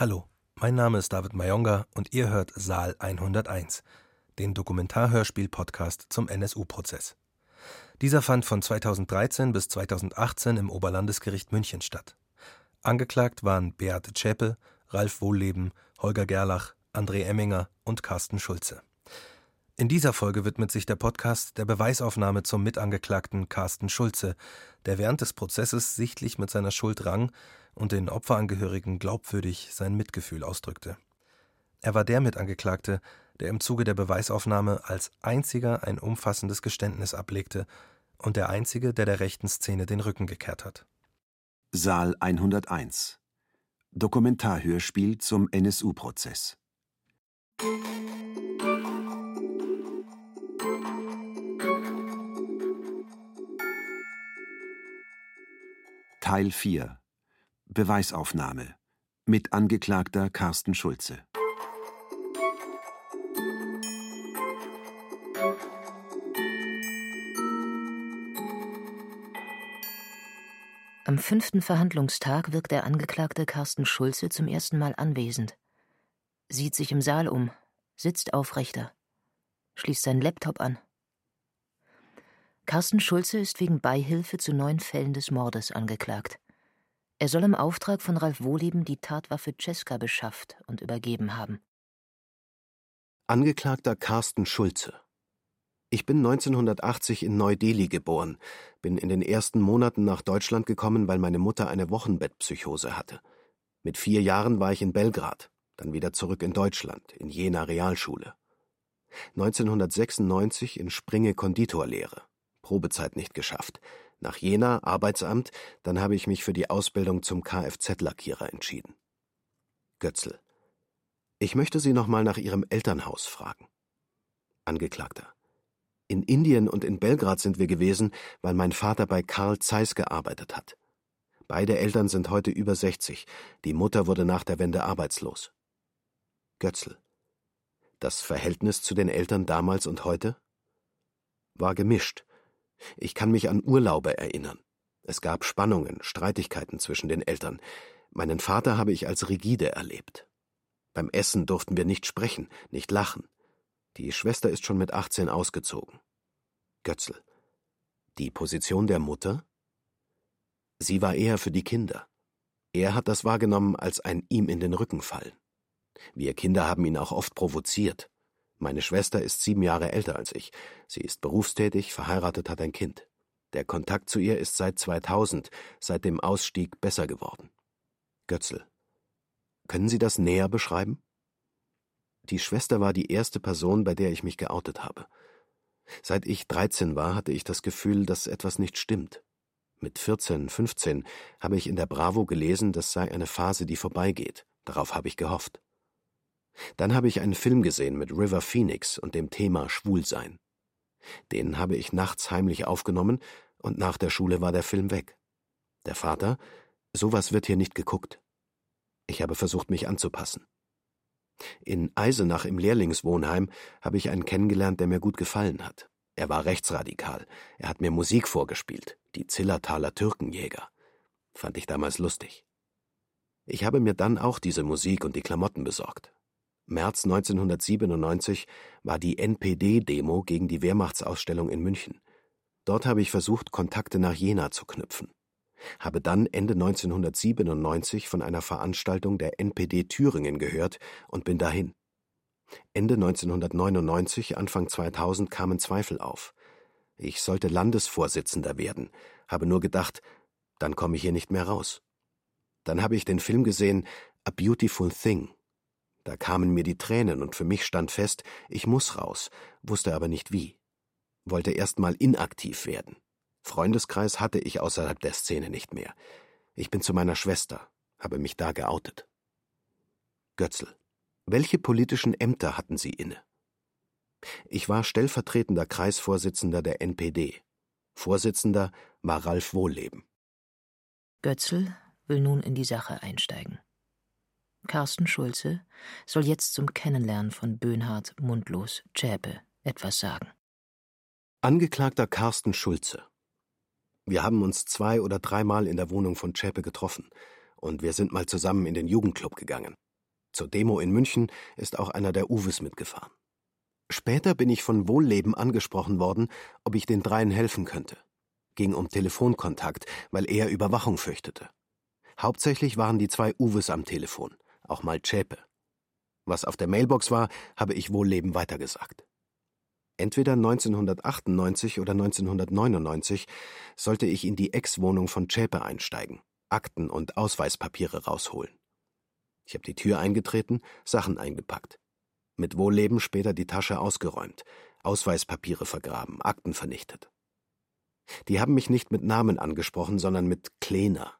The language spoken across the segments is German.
Hallo, mein Name ist David Mayonga und ihr hört Saal 101, den Dokumentarhörspiel-Podcast zum NSU-Prozess. Dieser fand von 2013 bis 2018 im Oberlandesgericht München statt. Angeklagt waren Beate Zschäpe, Ralf Wohlleben, Holger Gerlach, André Emminger und Carsten Schulze. In dieser Folge widmet sich der Podcast der Beweisaufnahme zum Mitangeklagten Carsten Schulze, der während des Prozesses sichtlich mit seiner Schuld rang und den Opferangehörigen glaubwürdig sein Mitgefühl ausdrückte. Er war der Mitangeklagte, der im Zuge der Beweisaufnahme als einziger ein umfassendes Geständnis ablegte und der einzige, der der rechten Szene den Rücken gekehrt hat. Saal 101 Dokumentarhörspiel zum NSU-Prozess Teil 4 Beweisaufnahme mit Angeklagter Carsten Schulze. Am fünften Verhandlungstag wirkt der Angeklagte Carsten Schulze zum ersten Mal anwesend. Sieht sich im Saal um, sitzt aufrechter, schließt seinen Laptop an. Carsten Schulze ist wegen Beihilfe zu neun Fällen des Mordes angeklagt. Er soll im Auftrag von Ralf Wohleben die Tatwaffe Cesca beschafft und übergeben haben. Angeklagter Carsten Schulze. Ich bin 1980 in Neu-Delhi geboren, bin in den ersten Monaten nach Deutschland gekommen, weil meine Mutter eine Wochenbettpsychose hatte. Mit vier Jahren war ich in Belgrad, dann wieder zurück in Deutschland, in Jena Realschule. 1996 in Springe Konditorlehre. Probezeit nicht geschafft. Nach Jena, Arbeitsamt, dann habe ich mich für die Ausbildung zum Kfz-Lackierer entschieden. Götzl. Ich möchte Sie noch mal nach Ihrem Elternhaus fragen. Angeklagter. In Indien und in Belgrad sind wir gewesen, weil mein Vater bei Karl Zeiss gearbeitet hat. Beide Eltern sind heute über 60. Die Mutter wurde nach der Wende arbeitslos. Götzl. Das Verhältnis zu den Eltern damals und heute? War gemischt. Ich kann mich an Urlaube erinnern. Es gab Spannungen, Streitigkeiten zwischen den Eltern. Meinen Vater habe ich als rigide erlebt. Beim Essen durften wir nicht sprechen, nicht lachen. Die Schwester ist schon mit 18 ausgezogen. Götzl. Die Position der Mutter? Sie war eher für die Kinder. Er hat das wahrgenommen als ein ihm in den Rücken fallen. Wir Kinder haben ihn auch oft provoziert. Meine Schwester ist sieben Jahre älter als ich. Sie ist berufstätig, verheiratet, hat ein Kind. Der Kontakt zu ihr ist seit 2000, seit dem Ausstieg, besser geworden. Götzl. Können Sie das näher beschreiben? Die Schwester war die erste Person, bei der ich mich geoutet habe. Seit ich 13 war, hatte ich das Gefühl, dass etwas nicht stimmt. Mit 14, 15 habe ich in der Bravo gelesen, das sei eine Phase, die vorbeigeht. Darauf habe ich gehofft. Dann habe ich einen Film gesehen mit River Phoenix und dem Thema Schwulsein. Den habe ich nachts heimlich aufgenommen und nach der Schule war der Film weg. Der Vater, sowas wird hier nicht geguckt. Ich habe versucht, mich anzupassen. In Eisenach im Lehrlingswohnheim habe ich einen kennengelernt, der mir gut gefallen hat. Er war rechtsradikal. Er hat mir Musik vorgespielt, die Zillertaler Türkenjäger. Fand ich damals lustig. Ich habe mir dann auch diese Musik und die Klamotten besorgt. März 1997 war die NPD-Demo gegen die Wehrmachtsausstellung in München. Dort habe ich versucht, Kontakte nach Jena zu knüpfen. Habe dann Ende 1997 von einer Veranstaltung der NPD Thüringen gehört und bin dahin. Ende 1999, Anfang 2000 kamen Zweifel auf. Ich sollte Landesvorsitzender werden, habe nur gedacht, dann komme ich hier nicht mehr raus. Dann habe ich den Film gesehen A Beautiful Thing da kamen mir die Tränen und für mich stand fest, ich muss raus, wusste aber nicht wie. Wollte erst mal inaktiv werden. Freundeskreis hatte ich außerhalb der Szene nicht mehr. Ich bin zu meiner Schwester, habe mich da geoutet. Götzl. Welche politischen Ämter hatten Sie inne? Ich war stellvertretender Kreisvorsitzender der NPD. Vorsitzender war Ralf Wohlleben. Götzl will nun in die Sache einsteigen. Carsten Schulze soll jetzt zum Kennenlernen von Böhnhardt Mundlos Zschäpe etwas sagen. Angeklagter Carsten Schulze. Wir haben uns zwei oder dreimal in der Wohnung von Zschäpe getroffen und wir sind mal zusammen in den Jugendclub gegangen. Zur Demo in München ist auch einer der Uwes mitgefahren. Später bin ich von Wohlleben angesprochen worden, ob ich den dreien helfen könnte. Ging um Telefonkontakt, weil er Überwachung fürchtete. Hauptsächlich waren die zwei Uwes am Telefon, auch mal Zschäpe. Was auf der Mailbox war, habe ich Wohlleben weitergesagt. Entweder 1998 oder 1999 sollte ich in die Ex-Wohnung von Zschäpe einsteigen, Akten und Ausweispapiere rausholen. Ich habe die Tür eingetreten, Sachen eingepackt. Mit Wohlleben später die Tasche ausgeräumt, Ausweispapiere vergraben, Akten vernichtet. Die haben mich nicht mit Namen angesprochen, sondern mit Kleiner.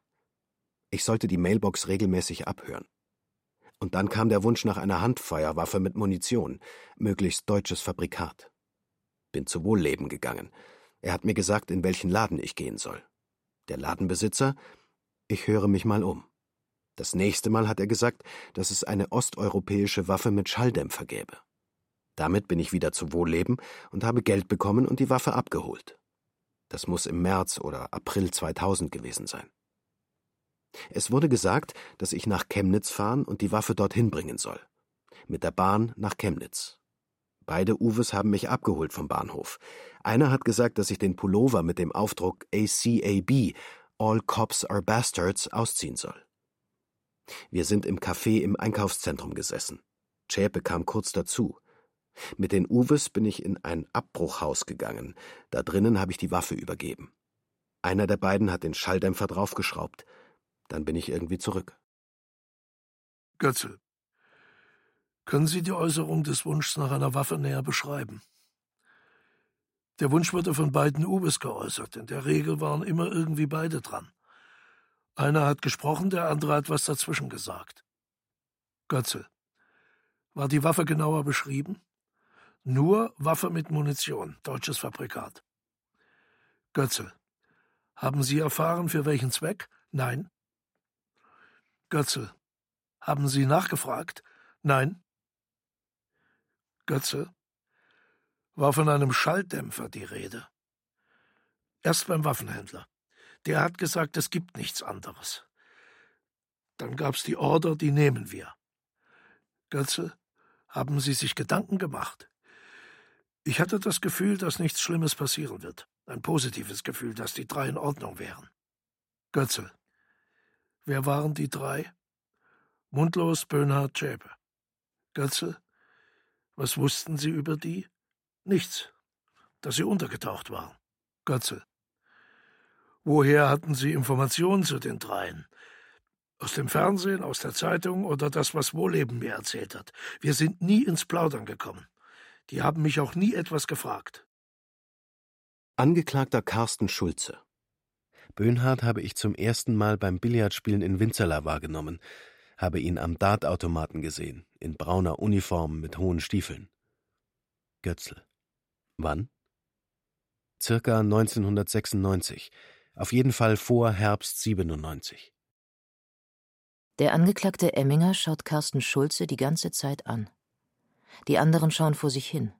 Ich sollte die Mailbox regelmäßig abhören. Und dann kam der Wunsch nach einer Handfeuerwaffe mit Munition, möglichst deutsches Fabrikat. Bin zu Wohlleben gegangen. Er hat mir gesagt, in welchen Laden ich gehen soll. Der Ladenbesitzer, ich höre mich mal um. Das nächste Mal hat er gesagt, dass es eine osteuropäische Waffe mit Schalldämpfer gäbe. Damit bin ich wieder zu Wohlleben und habe Geld bekommen und die Waffe abgeholt. Das muss im März oder April 2000 gewesen sein. Es wurde gesagt, dass ich nach Chemnitz fahren und die Waffe dorthin bringen soll. Mit der Bahn nach Chemnitz. Beide Uwes haben mich abgeholt vom Bahnhof. Einer hat gesagt, dass ich den Pullover mit dem Aufdruck ACAB, All Cops are Bastards, ausziehen soll. Wir sind im Café im Einkaufszentrum gesessen. Zschäpe kam kurz dazu. Mit den Uwes bin ich in ein Abbruchhaus gegangen. Da drinnen habe ich die Waffe übergeben. Einer der beiden hat den Schalldämpfer draufgeschraubt. Dann bin ich irgendwie zurück. Götzel, können Sie die Äußerung des Wunschs nach einer Waffe näher beschreiben? Der Wunsch wurde von beiden Uwes geäußert. In der Regel waren immer irgendwie beide dran. Einer hat gesprochen, der andere hat was dazwischen gesagt. Götzel. War die Waffe genauer beschrieben? Nur Waffe mit Munition, deutsches Fabrikat. Götzel. Haben Sie erfahren, für welchen Zweck? Nein. Götzel. Haben Sie nachgefragt? Nein. Götzel. War von einem Schalldämpfer die Rede. Erst beim Waffenhändler. Der hat gesagt, es gibt nichts anderes. Dann gab's die Order, die nehmen wir. Götze, haben Sie sich Gedanken gemacht? Ich hatte das Gefühl, dass nichts Schlimmes passieren wird. Ein positives Gefühl, dass die drei in Ordnung wären. Götze. Wer waren die drei? Mundlos, Böhnhardt, Schäpe. Götze. Was wussten Sie über die? Nichts. Dass sie untergetaucht waren. Götze. Woher hatten Sie Informationen zu den dreien? Aus dem Fernsehen, aus der Zeitung oder das, was Wohleben mir erzählt hat. Wir sind nie ins Plaudern gekommen. Die haben mich auch nie etwas gefragt. Angeklagter Carsten Schulze. Böhnhardt habe ich zum ersten Mal beim Billardspielen in Winzerla wahrgenommen, habe ihn am Dartautomaten gesehen, in brauner Uniform mit hohen Stiefeln. Götzl. Wann? Circa 1996. Auf jeden Fall vor Herbst 97. Der Angeklagte Emminger schaut Carsten Schulze die ganze Zeit an. Die anderen schauen vor sich hin.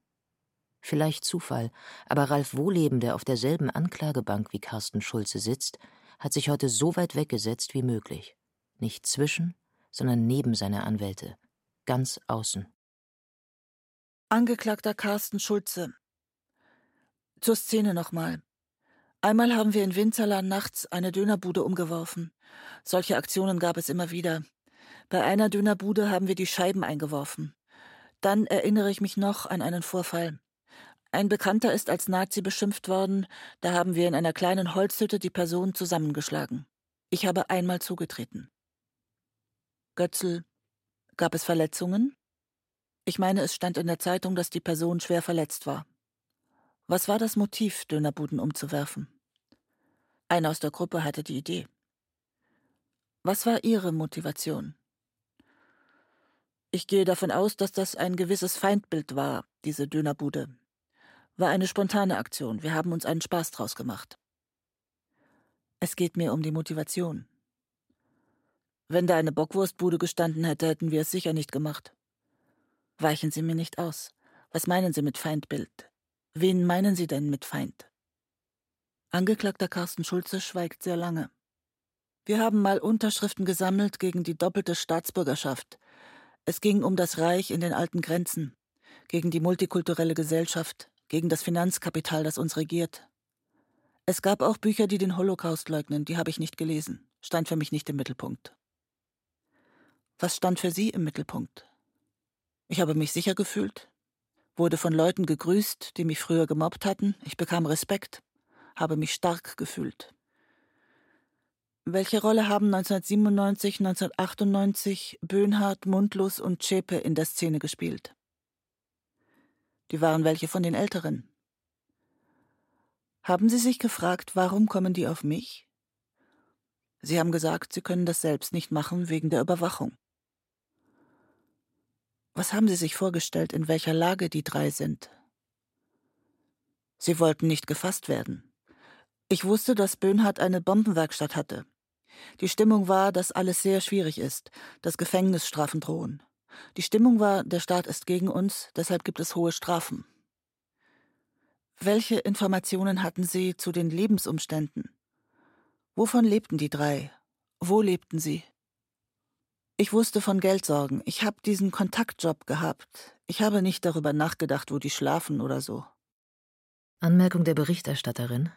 Vielleicht Zufall, aber Ralf Wohleben, der auf derselben Anklagebank wie Carsten Schulze sitzt, hat sich heute so weit weggesetzt wie möglich. Nicht zwischen, sondern neben seine Anwälte. Ganz außen. Angeklagter Carsten Schulze. Zur Szene nochmal. Einmal haben wir in Winzerland nachts eine Dönerbude umgeworfen. Solche Aktionen gab es immer wieder. Bei einer Dönerbude haben wir die Scheiben eingeworfen. Dann erinnere ich mich noch an einen Vorfall. Ein Bekannter ist als Nazi beschimpft worden, da haben wir in einer kleinen Holzhütte die Person zusammengeschlagen. Ich habe einmal zugetreten. Götzl, gab es Verletzungen? Ich meine, es stand in der Zeitung, dass die Person schwer verletzt war. Was war das Motiv, Dönerbuden umzuwerfen? Einer aus der Gruppe hatte die Idee. Was war Ihre Motivation? Ich gehe davon aus, dass das ein gewisses Feindbild war, diese Dönerbude. War eine spontane Aktion. Wir haben uns einen Spaß draus gemacht. Es geht mir um die Motivation. Wenn da eine Bockwurstbude gestanden hätte, hätten wir es sicher nicht gemacht. Weichen Sie mir nicht aus. Was meinen Sie mit Feindbild? Wen meinen Sie denn mit Feind? Angeklagter Carsten Schulze schweigt sehr lange. Wir haben mal Unterschriften gesammelt gegen die doppelte Staatsbürgerschaft. Es ging um das Reich in den alten Grenzen, gegen die multikulturelle Gesellschaft, gegen das Finanzkapital, das uns regiert. Es gab auch Bücher, die den Holocaust leugnen, die habe ich nicht gelesen, stand für mich nicht im Mittelpunkt. Was stand für Sie im Mittelpunkt? Ich habe mich sicher gefühlt, wurde von Leuten gegrüßt, die mich früher gemobbt hatten, ich bekam Respekt, habe mich stark gefühlt. Welche Rolle haben 1997, 1998 Böhnhardt, Mundlos und Zschäpe in der Szene gespielt? Die waren welche von den Älteren. Haben Sie sich gefragt, warum kommen die auf mich? Sie haben gesagt, Sie können das selbst nicht machen wegen der Überwachung. Was haben Sie sich vorgestellt, in welcher Lage die drei sind? Sie wollten nicht gefasst werden. Ich wusste, dass Böhnhardt eine Bombenwerkstatt hatte. Die Stimmung war, dass alles sehr schwierig ist, dass Gefängnisstrafen drohen. Die Stimmung war, der Staat ist gegen uns, deshalb gibt es hohe Strafen. Welche Informationen hatten Sie zu den Lebensumständen? Wovon lebten die drei? Wo lebten sie? Ich wusste von Geldsorgen. Ich habe diesen Kontaktjob gehabt. Ich habe nicht darüber nachgedacht, wo die schlafen oder so. Anmerkung der Berichterstatterin.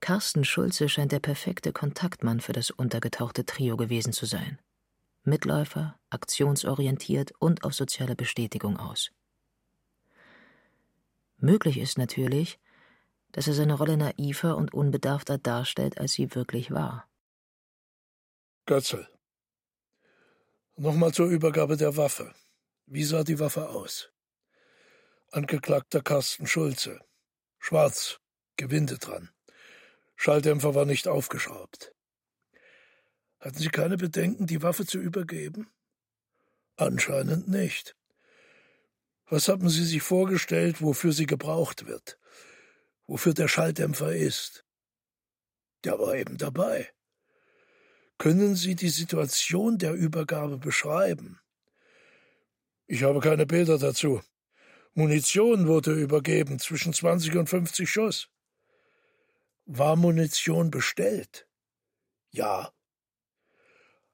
Carsten Schulze scheint der perfekte Kontaktmann für das untergetauchte Trio gewesen zu sein. Mitläufer, aktionsorientiert und auf soziale Bestätigung aus. Möglich ist natürlich, dass er seine Rolle naiver und unbedarfter darstellt, als sie wirklich war. Götzel. Nochmal zur Übergabe der Waffe. Wie sah die Waffe aus? Angeklagter Carsten Schulze. Schwarz, Gewinde dran. Schalldämpfer war nicht aufgeschraubt. Hatten Sie keine Bedenken, die Waffe zu übergeben? Anscheinend nicht. Was haben Sie sich vorgestellt, wofür sie gebraucht wird? Wofür der Schalldämpfer ist? Der war eben dabei. Können Sie die Situation der Übergabe beschreiben? Ich habe keine Bilder dazu. Munition wurde übergeben, zwischen 20 und 50 Schuss. War Munition bestellt? Ja.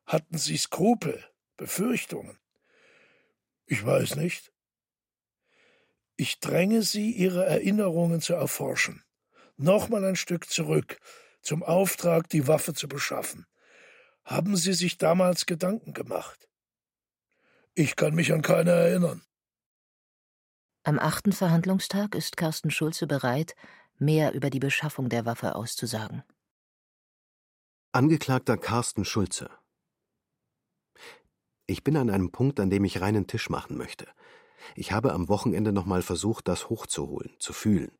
Hatten Sie Skrupel, Befürchtungen? Ich weiß nicht. Ich dränge Sie, Ihre Erinnerungen zu erforschen. Nochmal ein Stück zurück, zum Auftrag, die Waffe zu beschaffen. Haben Sie sich damals Gedanken gemacht? Ich kann mich an keine erinnern. Am achten Verhandlungstag ist Carsten Schulze bereit, mehr über die Beschaffung der Waffe auszusagen. Angeklagter Carsten Schulze. Ich bin an einem Punkt, an dem ich reinen Tisch machen möchte. Ich habe am Wochenende nochmal versucht, das hochzuholen, zu fühlen.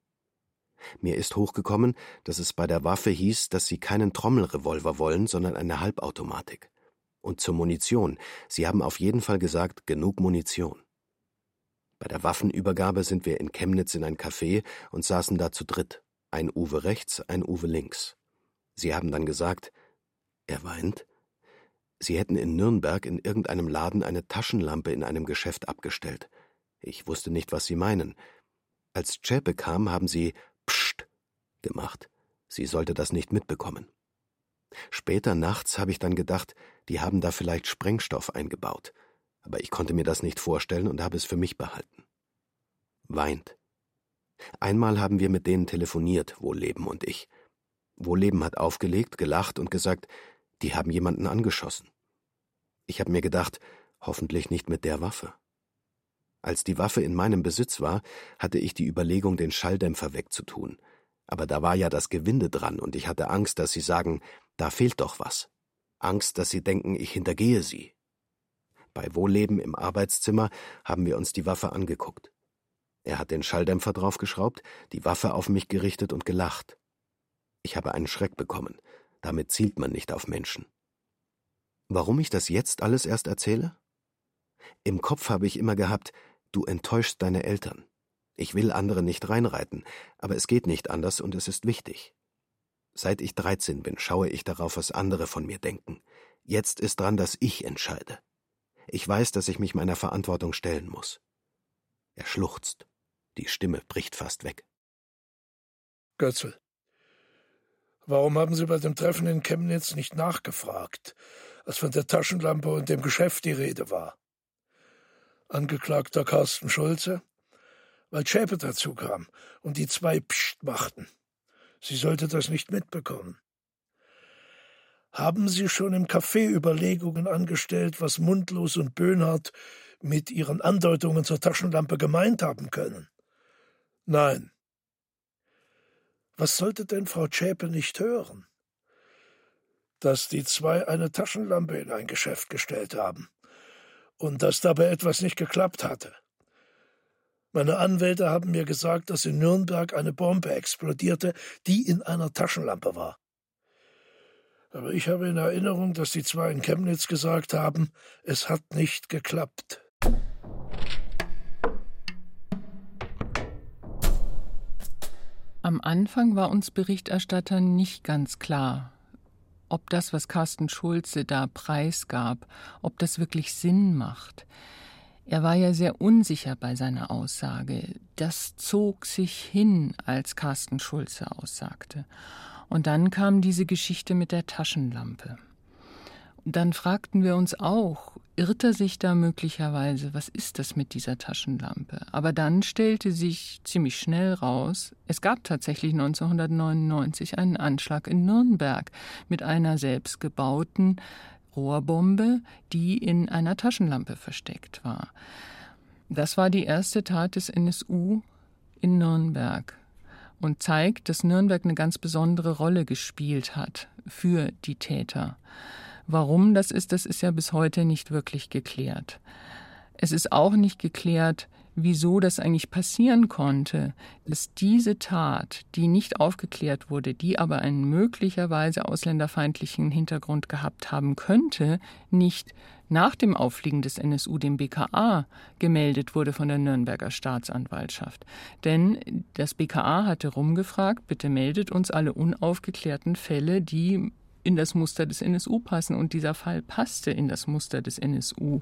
Mir ist hochgekommen, dass es bei der Waffe hieß, dass sie keinen Trommelrevolver wollen, sondern eine Halbautomatik. Und zur Munition. Sie haben auf jeden Fall gesagt, genug Munition. Bei der Waffenübergabe sind wir in Chemnitz in ein Café und saßen da zu dritt. Ein Uwe rechts, ein Uwe links. Sie haben dann gesagt, er weint. Sie hätten in Nürnberg in irgendeinem Laden eine Taschenlampe in einem Geschäft abgestellt. Ich wusste nicht, was Sie meinen. Als Zschäpe kam, haben Sie Psst gemacht. Sie sollte das nicht mitbekommen. Später nachts habe ich dann gedacht, die haben da vielleicht Sprengstoff eingebaut aber ich konnte mir das nicht vorstellen und habe es für mich behalten. Weint. Einmal haben wir mit denen telefoniert, Wohlleben und ich. Wohlleben hat aufgelegt, gelacht und gesagt, die haben jemanden angeschossen. Ich habe mir gedacht, hoffentlich nicht mit der Waffe. Als die Waffe in meinem Besitz war, hatte ich die Überlegung, den Schalldämpfer wegzutun. Aber da war ja das Gewinde dran und ich hatte Angst, dass sie sagen, da fehlt doch was. Angst, dass sie denken, ich hintergehe sie, bei Wohlleben im Arbeitszimmer haben wir uns die Waffe angeguckt. Er hat den Schalldämpfer draufgeschraubt, die Waffe auf mich gerichtet und gelacht. Ich habe einen Schreck bekommen. Damit zielt man nicht auf Menschen. Warum ich das jetzt alles erst erzähle? Im Kopf habe ich immer gehabt, du enttäuschst deine Eltern. Ich will andere nicht reinreiten, aber es geht nicht anders und es ist wichtig. Seit ich 13 bin, schaue ich darauf, was andere von mir denken. Jetzt ist dran, dass ich entscheide. Ich weiß, dass ich mich meiner Verantwortung stellen muss. Er schluchzt. Die Stimme bricht fast weg. Götzel. Warum haben Sie bei dem Treffen in Chemnitz nicht nachgefragt, als von der Taschenlampe und dem Geschäft die Rede war? Angeklagter Carsten Schulze, weil Schäpe dazu kam und die zwei Psst machten. Sie sollte das nicht mitbekommen. Haben Sie schon im Café Überlegungen angestellt, was Mundlos und Böhnhardt mit ihren Andeutungen zur Taschenlampe gemeint haben können? Nein. Was sollte denn Frau Zschäpe nicht hören? Dass die zwei eine Taschenlampe in ein Geschäft gestellt haben und dass dabei etwas nicht geklappt hatte. Meine Anwälte haben mir gesagt, dass in Nürnberg eine Bombe explodierte, die in einer Taschenlampe war. Aber ich habe in Erinnerung, dass die zwei in Chemnitz gesagt haben, es hat nicht geklappt. Am Anfang war uns Berichterstattern nicht ganz klar, ob das, was Carsten Schulze da preisgab, ob das wirklich Sinn macht. Er war ja sehr unsicher bei seiner Aussage. Das zog sich hin, als Carsten Schulze aussagte. Und dann kam diese Geschichte mit der Taschenlampe. Dann fragten wir uns auch, irrt er sich da möglicherweise, was ist das mit dieser Taschenlampe? Aber dann stellte sich ziemlich schnell raus, es gab tatsächlich 1999 einen Anschlag in Nürnberg mit einer selbstgebauten Rohrbombe, die in einer Taschenlampe versteckt war. Das war die erste Tat des NSU in Nürnberg und zeigt, dass Nürnberg eine ganz besondere Rolle gespielt hat für die Täter. Warum das ist, das ist ja bis heute nicht wirklich geklärt. Es ist auch nicht geklärt, wieso das eigentlich passieren konnte, dass diese Tat, die nicht aufgeklärt wurde, die aber einen möglicherweise ausländerfeindlichen Hintergrund gehabt haben könnte, nicht nach dem Auffliegen des NSU dem BKA gemeldet wurde von der Nürnberger Staatsanwaltschaft. Denn das BKA hatte rumgefragt, bitte meldet uns alle unaufgeklärten Fälle, die in das Muster des NSU passen. Und dieser Fall passte in das Muster des NSU.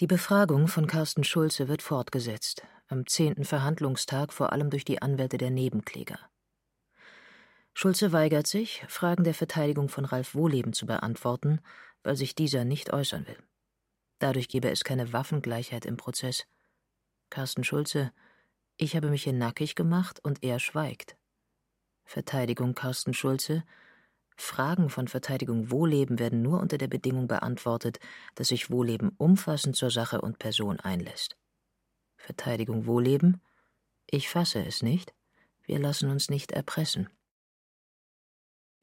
Die Befragung von Carsten Schulze wird fortgesetzt, am zehnten Verhandlungstag vor allem durch die Anwälte der Nebenkläger. Schulze weigert sich, Fragen der Verteidigung von Ralf Wohleben zu beantworten, weil sich dieser nicht äußern will. Dadurch gebe es keine Waffengleichheit im Prozess. Carsten Schulze, ich habe mich hier nackig gemacht und er schweigt. Verteidigung Carsten Schulze. Fragen von Verteidigung Wohleben werden nur unter der Bedingung beantwortet, dass sich Wohleben umfassend zur Sache und Person einlässt. Verteidigung Wohleben. Ich fasse es nicht. Wir lassen uns nicht erpressen.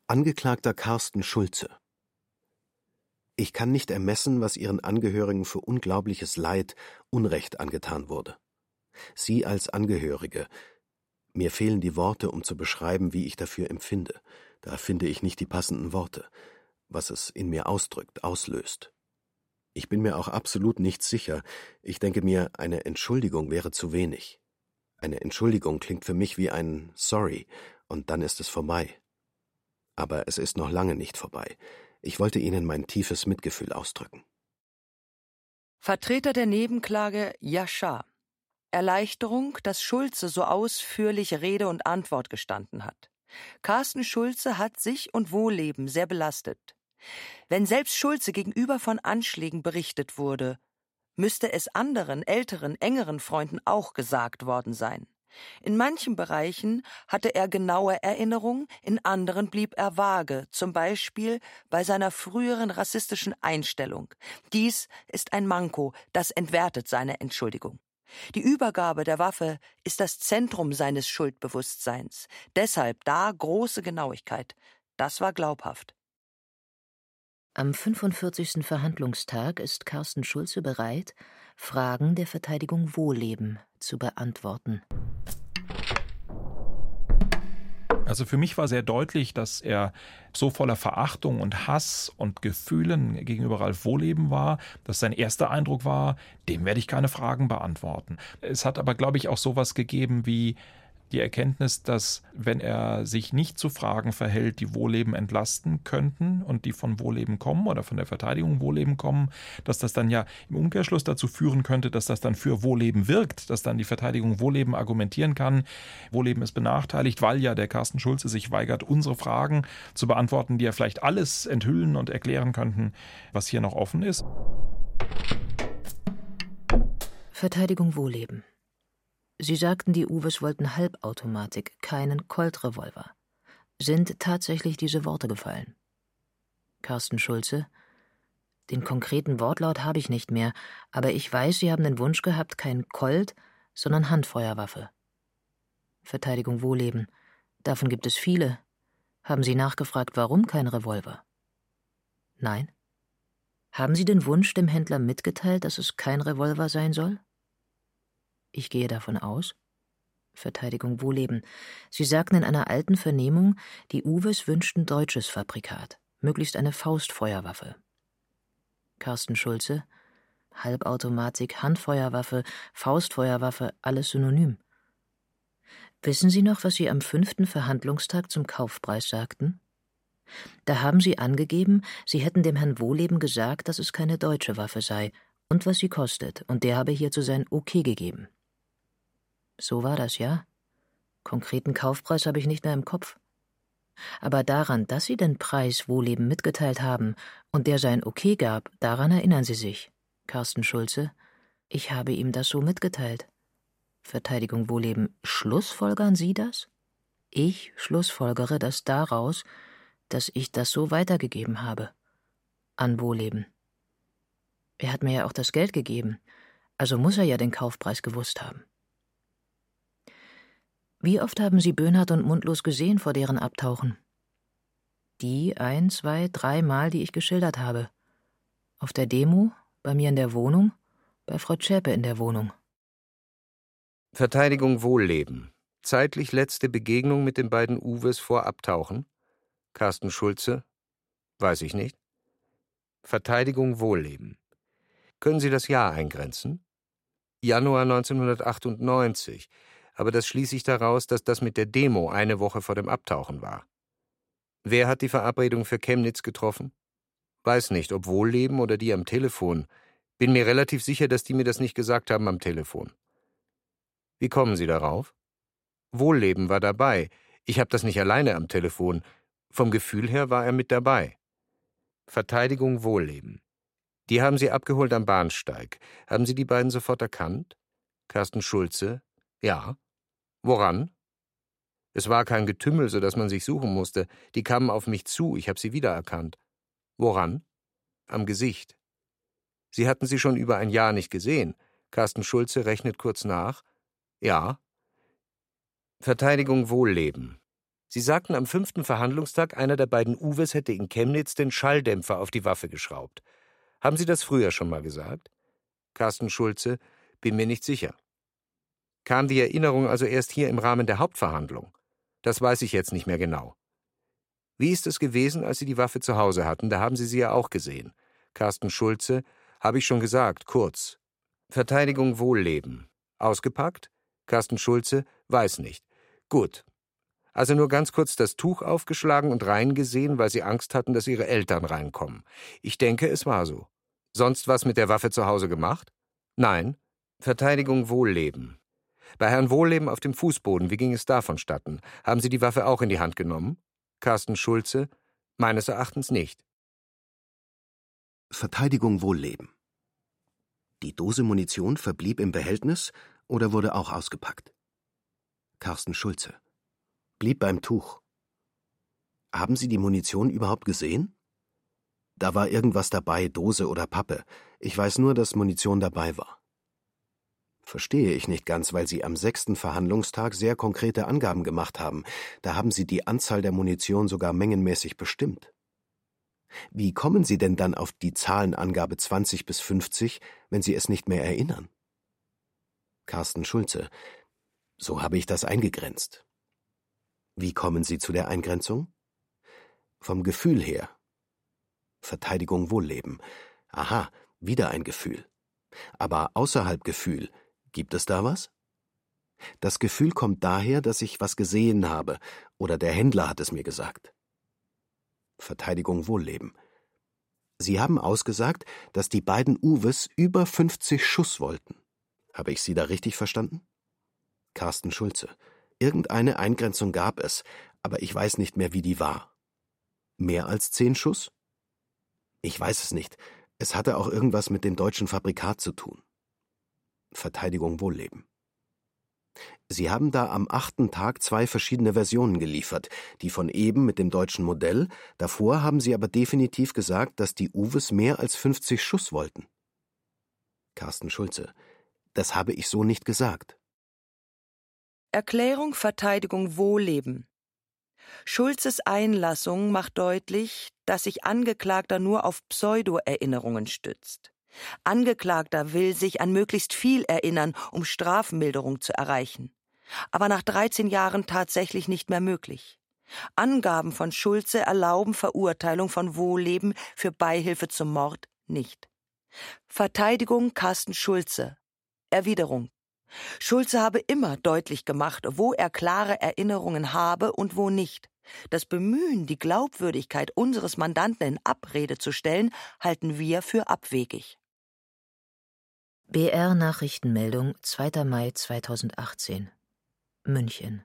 Angeklagter Carsten Schulze. Ich kann nicht ermessen, was Ihren Angehörigen für unglaubliches Leid, Unrecht angetan wurde. Sie als Angehörige, mir fehlen die Worte, um zu beschreiben, wie ich dafür empfinde. Da finde ich nicht die passenden Worte, was es in mir ausdrückt, auslöst. Ich bin mir auch absolut nicht sicher. Ich denke mir, eine Entschuldigung wäre zu wenig. Eine Entschuldigung klingt für mich wie ein Sorry, und dann ist es vorbei. Aber es ist noch lange nicht vorbei. Ich wollte Ihnen mein tiefes Mitgefühl ausdrücken. Vertreter der Nebenklage Jascha Erleichterung, dass Schulze so ausführlich Rede und Antwort gestanden hat. Carsten Schulze hat sich und Wohlleben sehr belastet. Wenn selbst Schulze gegenüber von Anschlägen berichtet wurde, müsste es anderen, älteren, engeren Freunden auch gesagt worden sein. In manchen Bereichen hatte er genaue Erinnerung, in anderen blieb er vage, zum Beispiel bei seiner früheren rassistischen Einstellung. Dies ist ein Manko, das entwertet seine Entschuldigung. Die Übergabe der Waffe ist das Zentrum seines Schuldbewusstseins. Deshalb da große Genauigkeit. Das war glaubhaft. Am 45. Verhandlungstag ist Carsten Schulze bereit, Fragen der Verteidigung Wohlleben zu beantworten. Also für mich war sehr deutlich, dass er so voller Verachtung und Hass und Gefühlen gegenüber Ralf Wohleben war, dass sein erster Eindruck war, dem werde ich keine Fragen beantworten. Es hat aber, glaube ich, auch sowas gegeben wie die Erkenntnis, dass wenn er sich nicht zu Fragen verhält, die Wohleben entlasten könnten und die von Wohleben kommen oder von der Verteidigung Wohleben kommen, dass das dann ja im Umkehrschluss dazu führen könnte, dass das dann für Wohleben wirkt, dass dann die Verteidigung Wohleben argumentieren kann, Wohleben ist benachteiligt, weil ja der Carsten Schulze sich weigert, unsere Fragen zu beantworten, die ja vielleicht alles enthüllen und erklären könnten, was hier noch offen ist. Verteidigung Wohleben. Sie sagten, die Uwes wollten Halbautomatik, keinen Colt-Revolver. Sind tatsächlich diese Worte gefallen? Carsten Schulze. Den konkreten Wortlaut habe ich nicht mehr, aber ich weiß, Sie haben den Wunsch gehabt, kein Colt, sondern Handfeuerwaffe. Verteidigung Wohleben. Davon gibt es viele. Haben Sie nachgefragt, warum kein Revolver? Nein. Haben Sie den Wunsch dem Händler mitgeteilt, dass es kein Revolver sein soll? Ich gehe davon aus. Verteidigung Wohleben. Sie sagten in einer alten Vernehmung, die Uwes wünschten deutsches Fabrikat, möglichst eine Faustfeuerwaffe. Carsten Schulze. Halbautomatik, Handfeuerwaffe, Faustfeuerwaffe, alles synonym. Wissen Sie noch, was Sie am fünften Verhandlungstag zum Kaufpreis sagten? Da haben Sie angegeben, Sie hätten dem Herrn Wohleben gesagt, dass es keine deutsche Waffe sei und was sie kostet, und der habe hierzu sein Okay gegeben. So war das, ja? Konkreten Kaufpreis habe ich nicht mehr im Kopf. Aber daran, dass Sie den Preis Wohleben mitgeteilt haben und der sein Okay gab, daran erinnern Sie sich. Carsten Schulze. Ich habe ihm das so mitgeteilt. Verteidigung Wohleben. Schlussfolgern Sie das? Ich schlussfolgere das daraus, dass ich das so weitergegeben habe. An Wohleben. Er hat mir ja auch das Geld gegeben, also muss er ja den Kaufpreis gewusst haben. Wie oft haben Sie Böhnhardt und Mundlos gesehen vor deren Abtauchen? Die ein, zwei, drei Mal, die ich geschildert habe. Auf der Demo, bei mir in der Wohnung, bei Frau Zschäpe in der Wohnung. Verteidigung Wohlleben. Zeitlich letzte Begegnung mit den beiden Uwes vor Abtauchen. Carsten Schulze. Weiß ich nicht. Verteidigung Wohlleben. Können Sie das Jahr eingrenzen? Januar 1998 aber das schließe ich daraus, dass das mit der Demo eine Woche vor dem Abtauchen war. Wer hat die Verabredung für Chemnitz getroffen? Weiß nicht, ob Wohlleben oder die am Telefon. Bin mir relativ sicher, dass die mir das nicht gesagt haben am Telefon. Wie kommen Sie darauf? Wohlleben war dabei. Ich habe das nicht alleine am Telefon. Vom Gefühl her war er mit dabei. Verteidigung Wohlleben. Die haben Sie abgeholt am Bahnsteig. Haben Sie die beiden sofort erkannt? Carsten Schulze, ja. Woran? Es war kein Getümmel, so dass man sich suchen musste. Die kamen auf mich zu, ich habe sie wiedererkannt. Woran? Am Gesicht. Sie hatten sie schon über ein Jahr nicht gesehen. Carsten Schulze rechnet kurz nach. Ja. Verteidigung Wohlleben. Sie sagten am fünften Verhandlungstag, einer der beiden Uwes hätte in Chemnitz den Schalldämpfer auf die Waffe geschraubt. Haben Sie das früher schon mal gesagt? Carsten Schulze, bin mir nicht sicher. Kam die Erinnerung also erst hier im Rahmen der Hauptverhandlung? Das weiß ich jetzt nicht mehr genau. Wie ist es gewesen, als Sie die Waffe zu Hause hatten? Da haben Sie sie ja auch gesehen. Carsten Schulze, habe ich schon gesagt, kurz. Verteidigung Wohlleben. Ausgepackt? Carsten Schulze, weiß nicht. Gut. Also nur ganz kurz das Tuch aufgeschlagen und reingesehen, weil Sie Angst hatten, dass Ihre Eltern reinkommen. Ich denke, es war so. Sonst was mit der Waffe zu Hause gemacht? Nein. Verteidigung Wohlleben. Bei Herrn Wohlleben auf dem Fußboden, wie ging es da vonstatten? Haben Sie die Waffe auch in die Hand genommen? Carsten Schulze, meines Erachtens nicht. Verteidigung Wohlleben. Die Dose Munition verblieb im Behältnis oder wurde auch ausgepackt? Carsten Schulze. Blieb beim Tuch. Haben Sie die Munition überhaupt gesehen? Da war irgendwas dabei, Dose oder Pappe. Ich weiß nur, dass Munition dabei war. Verstehe ich nicht ganz, weil Sie am sechsten Verhandlungstag sehr konkrete Angaben gemacht haben. Da haben Sie die Anzahl der Munition sogar mengenmäßig bestimmt. Wie kommen Sie denn dann auf die Zahlenangabe 20 bis 50, wenn Sie es nicht mehr erinnern? Carsten Schulze. So habe ich das eingegrenzt. Wie kommen Sie zu der Eingrenzung? Vom Gefühl her. Verteidigung Wohlleben. Aha, wieder ein Gefühl. Aber außerhalb Gefühl, Gibt es da was? Das Gefühl kommt daher, dass ich was gesehen habe, oder der Händler hat es mir gesagt. Verteidigung Wohlleben. Sie haben ausgesagt, dass die beiden Uwes über 50 Schuss wollten. Habe ich Sie da richtig verstanden? Carsten Schulze. Irgendeine Eingrenzung gab es, aber ich weiß nicht mehr, wie die war. Mehr als zehn Schuss? Ich weiß es nicht. Es hatte auch irgendwas mit dem deutschen Fabrikat zu tun. Verteidigung Wohlleben. Sie haben da am achten Tag zwei verschiedene Versionen geliefert, die von eben mit dem deutschen Modell, davor haben Sie aber definitiv gesagt, dass die Uwes mehr als 50 Schuss wollten. Carsten Schulze. Das habe ich so nicht gesagt. Erklärung Verteidigung Wohlleben. Schulzes Einlassung macht deutlich, dass sich Angeklagter nur auf Pseudo-Erinnerungen stützt. Angeklagter will sich an möglichst viel erinnern, um Strafmilderung zu erreichen. Aber nach 13 Jahren tatsächlich nicht mehr möglich. Angaben von Schulze erlauben Verurteilung von Wohlleben für Beihilfe zum Mord nicht. Verteidigung Carsten Schulze. Erwiderung. Schulze habe immer deutlich gemacht, wo er klare Erinnerungen habe und wo nicht. Das Bemühen, die Glaubwürdigkeit unseres Mandanten in Abrede zu stellen, halten wir für abwegig. BR Nachrichtenmeldung 2. Mai 2018 München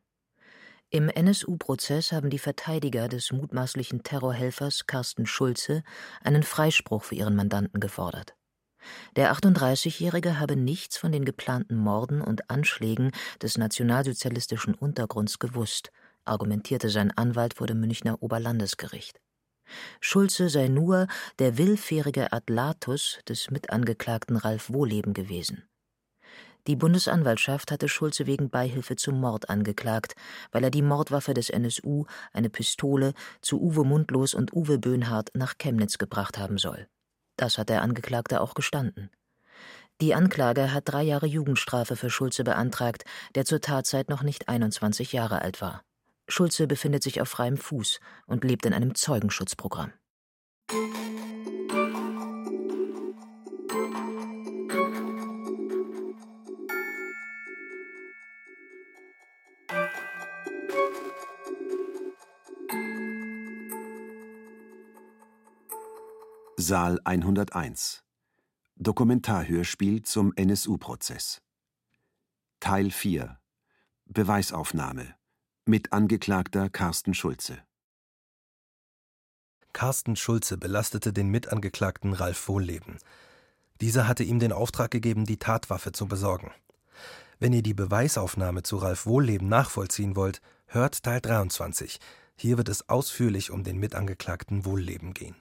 Im NSU-Prozess haben die Verteidiger des mutmaßlichen Terrorhelfers Carsten Schulze einen Freispruch für ihren Mandanten gefordert. Der 38-Jährige habe nichts von den geplanten Morden und Anschlägen des nationalsozialistischen Untergrunds gewusst, argumentierte sein Anwalt vor dem Münchner Oberlandesgericht. Schulze sei nur der willfährige Atlatus des Mitangeklagten Ralf Wohleben gewesen. Die Bundesanwaltschaft hatte Schulze wegen Beihilfe zum Mord angeklagt, weil er die Mordwaffe des NSU, eine Pistole, zu Uwe Mundlos und Uwe Böhnhardt nach Chemnitz gebracht haben soll. Das hat der Angeklagte auch gestanden. Die Anklage hat drei Jahre Jugendstrafe für Schulze beantragt, der zur Tatzeit noch nicht 21 Jahre alt war. Schulze befindet sich auf freiem Fuß und lebt in einem Zeugenschutzprogramm. Saal 101 Dokumentarhörspiel zum NSU-Prozess Teil 4 Beweisaufnahme mit Angeklagter Carsten Schulze. Carsten Schulze belastete den Mitangeklagten Ralf Wohlleben. Dieser hatte ihm den Auftrag gegeben, die Tatwaffe zu besorgen. Wenn ihr die Beweisaufnahme zu Ralf Wohlleben nachvollziehen wollt, hört Teil 23. Hier wird es ausführlich um den Mitangeklagten Wohlleben gehen.